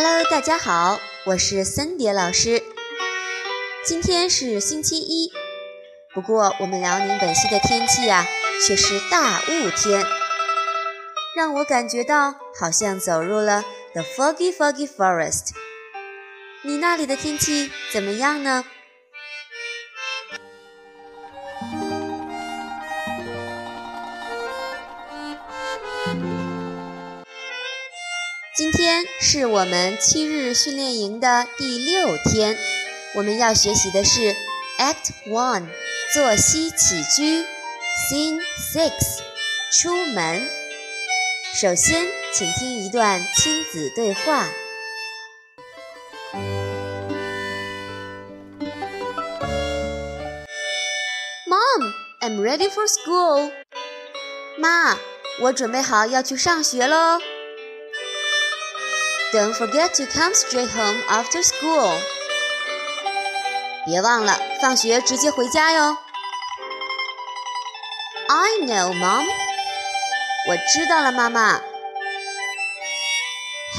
Hello，大家好，我是森蝶老师。今天是星期一，不过我们辽宁本溪的天气呀，却是大雾天，让我感觉到好像走入了 the foggy foggy forest。你那里的天气怎么样呢？是我们七日训练营的第六天，我们要学习的是 Act One 作息起居，Scene Six 出门。首先，请听一段亲子对话。Mom, I'm ready for school. 妈，我准备好要去上学喽。Don't forget to come straight home after school. 别忘了放学直接回家哟。I know, Mom. 我知道了，妈妈。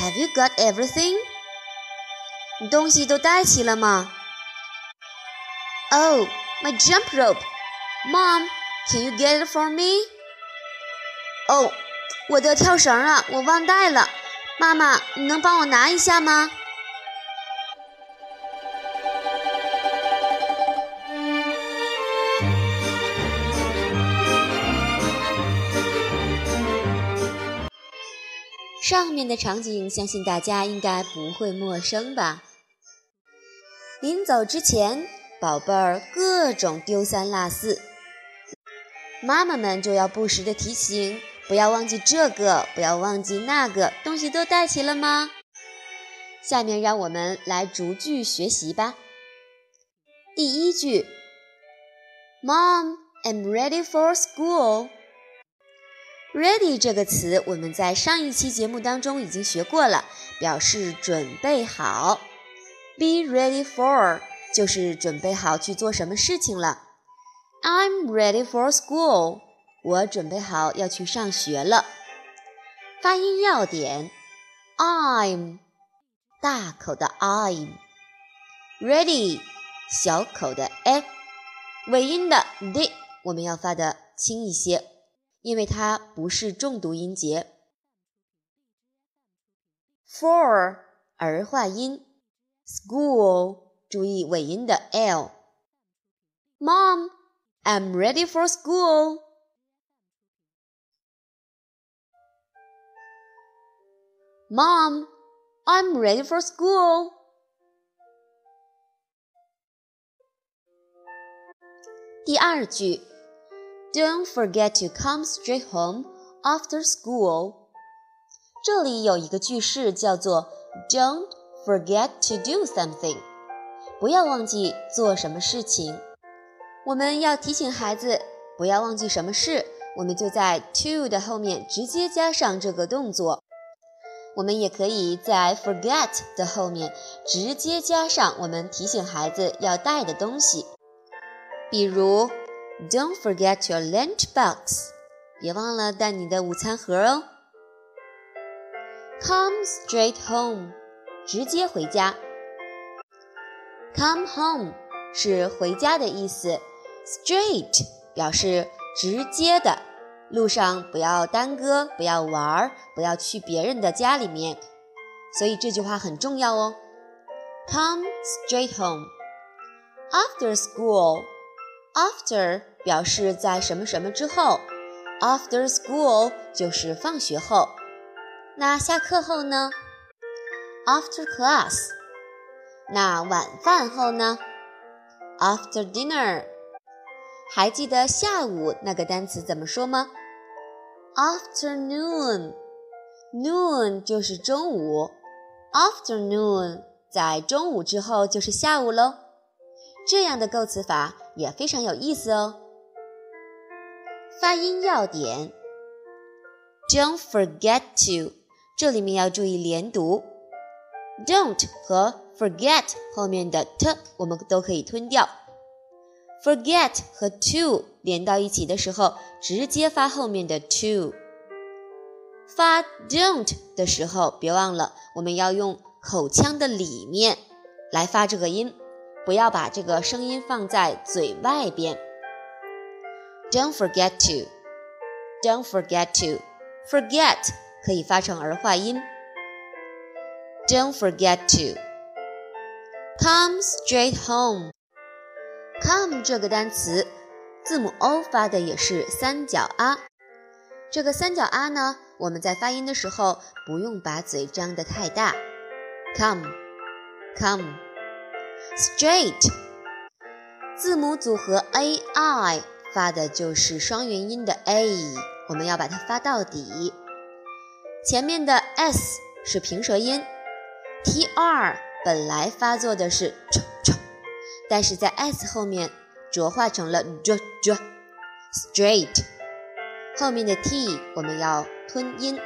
Have you got everything? 你东西都带齐了吗？Oh, my jump rope. Mom, can you get it for me? 哦，我的跳绳啊，我忘带了。 妈妈，你能帮我拿一下吗？上面的场景，相信大家应该不会陌生吧？临走之前，宝贝儿各种丢三落四，妈妈们就要不时的提醒。不要忘记这个，不要忘记那个，东西都带齐了吗？下面让我们来逐句学习吧。第一句，Mom, I'm ready for school. Ready 这个词我们在上一期节目当中已经学过了，表示准备好。Be ready for 就是准备好去做什么事情了。I'm ready for school. 我准备好要去上学了。发音要点：I'm 大口的 I'm，ready 小口的 a，尾音的 d 我们要发的轻一些，因为它不是重读音节。For 儿化音，school 注意尾音的 l。Mom，I'm ready for school。Mom, I'm ready for school. 第二句，Don't forget to come straight home after school。这里有一个句式叫做 Don't forget to do something，不要忘记做什么事情。我们要提醒孩子不要忘记什么事，我们就在 to 的后面直接加上这个动作。 我们也可以在 forget 的后面直接加上我们提醒孩子要带的东西，比如 Don't forget your lunch box，别忘了带你的午餐盒哦。Come straight home，直接回家。Come home 是回家的意思，straight 表示直接的。路上不要耽搁，不要玩儿，不要去别人的家里面，所以这句话很重要哦。Come straight home after school. After 表示在什么什么之后，after school 就是放学后。那下课后呢？After class。那晚饭后呢？After dinner。还记得下午那个单词怎么说吗？Afternoon，noon 就是中午，afternoon 在中午之后就是下午喽。这样的构词法也非常有意思哦。发音要点：Don't forget to，这里面要注意连读，don't 和 forget 后面的 t 我们都可以吞掉。Forget 和 to 连到一起的时候，直接发后面的 to。发 don't 的时候，别忘了我们要用口腔的里面来发这个音，不要把这个声音放在嘴外边。Don't forget to, don't forget to, forget 可以发成儿化音。Don't forget to come straight home. Come 这个单词，字母 O 发的也是三角啊。这个三角啊呢，我们在发音的时候不用把嘴张得太大。Come, come, straight。字母组合 a i 发的就是双元音的 a，我们要把它发到底。前面的 s 是平舌音，t r 本来发作的是 ch ch，但是在 s 后面浊化成了 j j。straight 后面的 t 我们要吞音。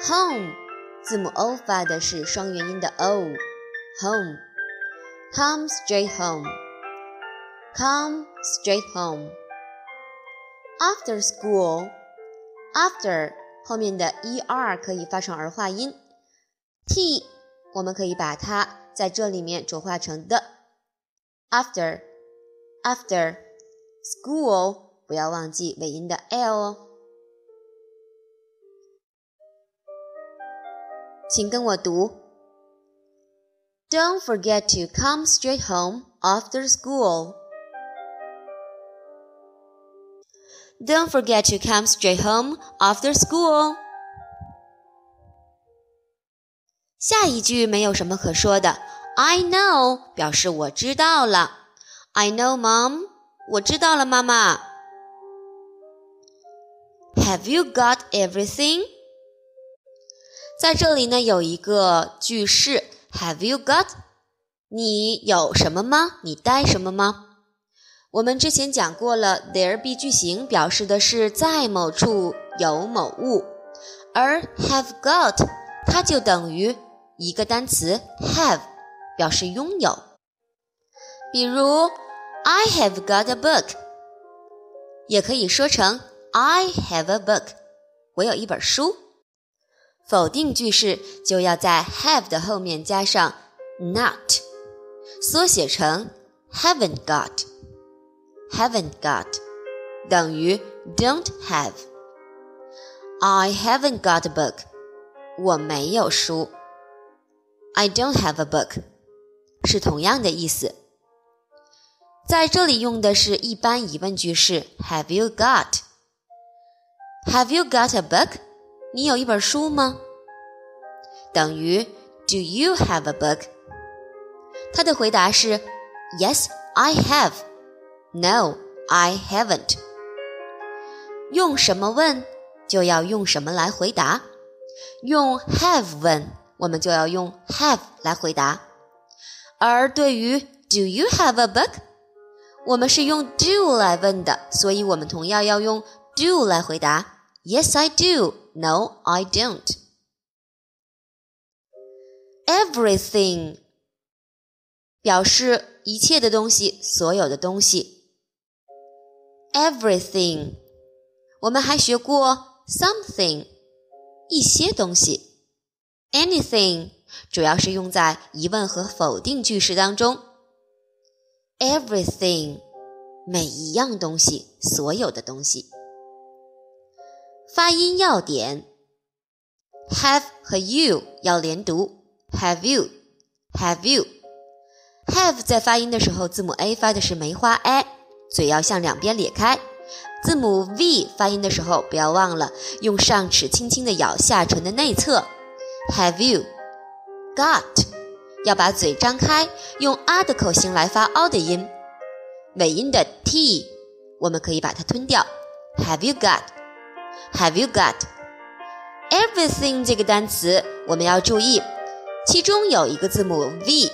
home 字母 o 发的是双元音的 o，home。Come straight home. Come straight home. After school. After 后面的 er 可以发成儿化音，t 我们可以把它在这里面浊化成的。 After. After school 不要忘记尾音的 l 哦。请跟我读。Don't forget to come straight home after school. Don't forget to come straight home after school. 下一句没有什么可说的。 I know 表示我知道了。I know, Mom. 我知道了，妈妈。Have you got everything? 在这里呢，有一个句式，Have you got？你有什么吗？你带什么吗？我们之前讲过了，there be 句型表示的是在某处有某物，而 have got 它就等于一个单词 have，表示拥有。比如 I have got a book，也可以说成 I have a book，我有一本书。否定句式就要在 have 的后面加上 not，缩写成 haven't got，haven't got 等于 don't have。I haven't got a book，我没有书。I don't have a book 是同样的意思。在这里用的是一般疑问句式 Have you got？Have you got a book？你有一本书吗？等于 Do you have a book？他的回答是 Yes, I have. No, I haven't. 用什么问，就要用什么来回答。用 have 问，我们就要用 have 来回答。而对于 Do you have a book？我们是用 do 来问的，所以我们同样要用 do 来回答。Yes, I do. No, I don't. Everything 表示一切的东西，所有的东西。Everything，我们还学过 something，一些东西。Anything 主要是用在疑问和否定句式当中。Everything，每一样东西，所有的东西。发音要点：have 和 you 要连读，have you，have you，have 在发音的时候，字母 a 发的是梅花 a，嘴要向两边咧开；字母 v 发音的时候，不要忘了用上齿轻轻的咬下唇的内侧。have you you，got 要把嘴张开，用啊的口型来发凹的音，尾音的 t 我们可以把它吞掉。have you got？Have you got everything 这个单词？我们要注意，其中有一个字母 v，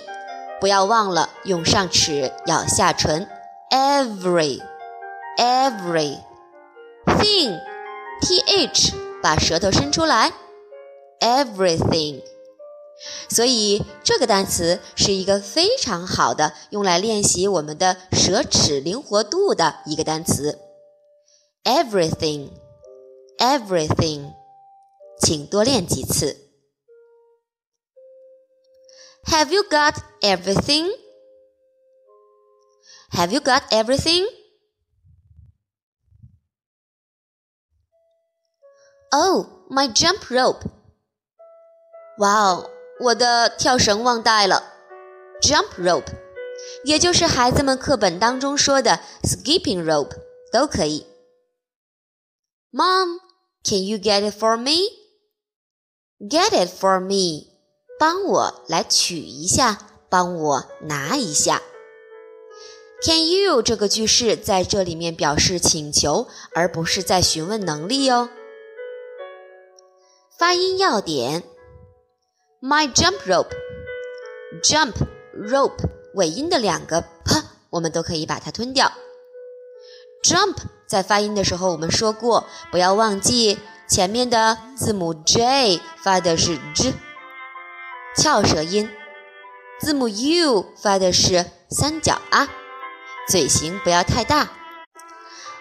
不要忘了用上齿咬下唇。Every every thing th 把舌头伸出来。Everything， 所以这个单词是一个非常好的用来练习我们的舌齿灵活度的一个单词。Everything。everything，请多练几次。 Have you got everything? Have you got everything? Oh, my jump rope. 哇哦， 我的跳绳忘带了。Jump rope，也就是孩子们课本当中说的 skipping rope，都可以。Mom, can you get it for me? Get it for me，帮我来取一下，帮我拿一下。Can you 这个句式在这里面表示请求，而不是在询问能力哦。发音要点：My jump rope，jump rope 尾音的两个 p，我们都可以把它吞掉。Jump 在发音的时候，我们说过，不要忘记前面的字母 J 发的是 j，翘舌音；字母 U 发的是三角啊，嘴型不要太大。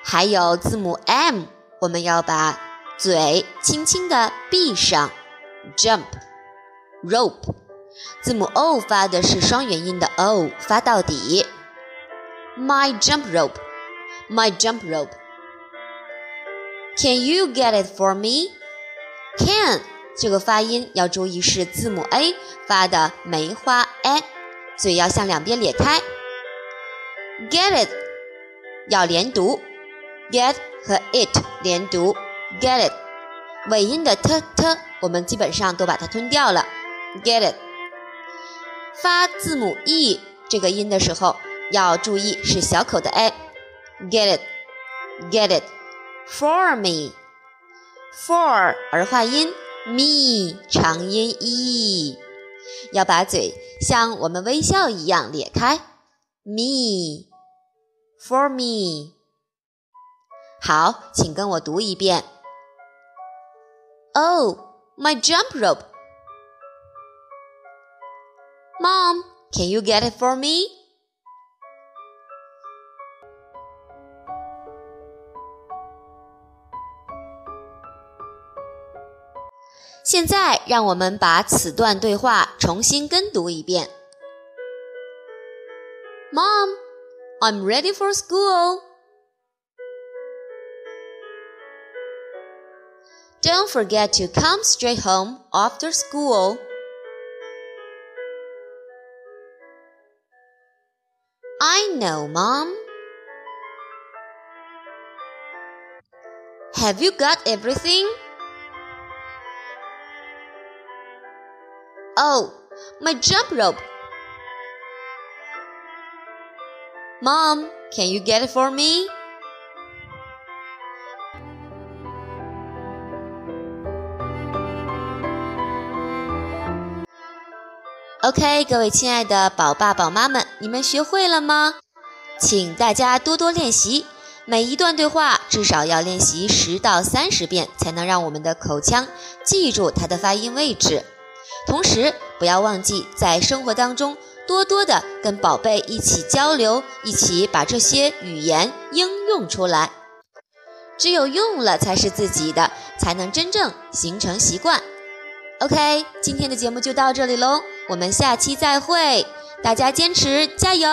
还有字母 M，我们要把嘴轻轻的闭上。Jump Rope，。字母 O 发的是双元音的 O，发到底。My jump rope。my jump rope. Can you get it for me? Can 这个发音要注意是字母 a 发的梅花 a，嘴要向两边咧开。Get it 要连读，get 和 it 连读，get it 尾音的 t t 我们基本上都把它吞掉了。Get it 发字母 e 这个音的时候要注意是小口的 a。Get it, get it, for me, for 儿化音，me 长音 e，要把嘴像我们微笑一样咧开。Me, for me。好，请跟我读一遍。Oh, my jump rope. Mom, can you get it for me? 现在，让我们把此段对话重新跟读一遍。Mom, I'm ready for school. Don't forget to come straight home after school. know, Mom. Have you got everything? Oh, my jump rope. Mom, can you get it for me? OK，各位亲爱的宝爸宝妈们，你们学会了吗？ 请大家多多练习，每一段对话至少要练习十到三十遍，才能让我们的口腔记住它的发音位置。同时，不要忘记在生活当中多多的跟宝贝一起交流，一起把这些语言应用出来。只有用了才是自己的，才能真正形成习惯。OK，今天的节目就到这里喽，我们下期再会，大家坚持加油！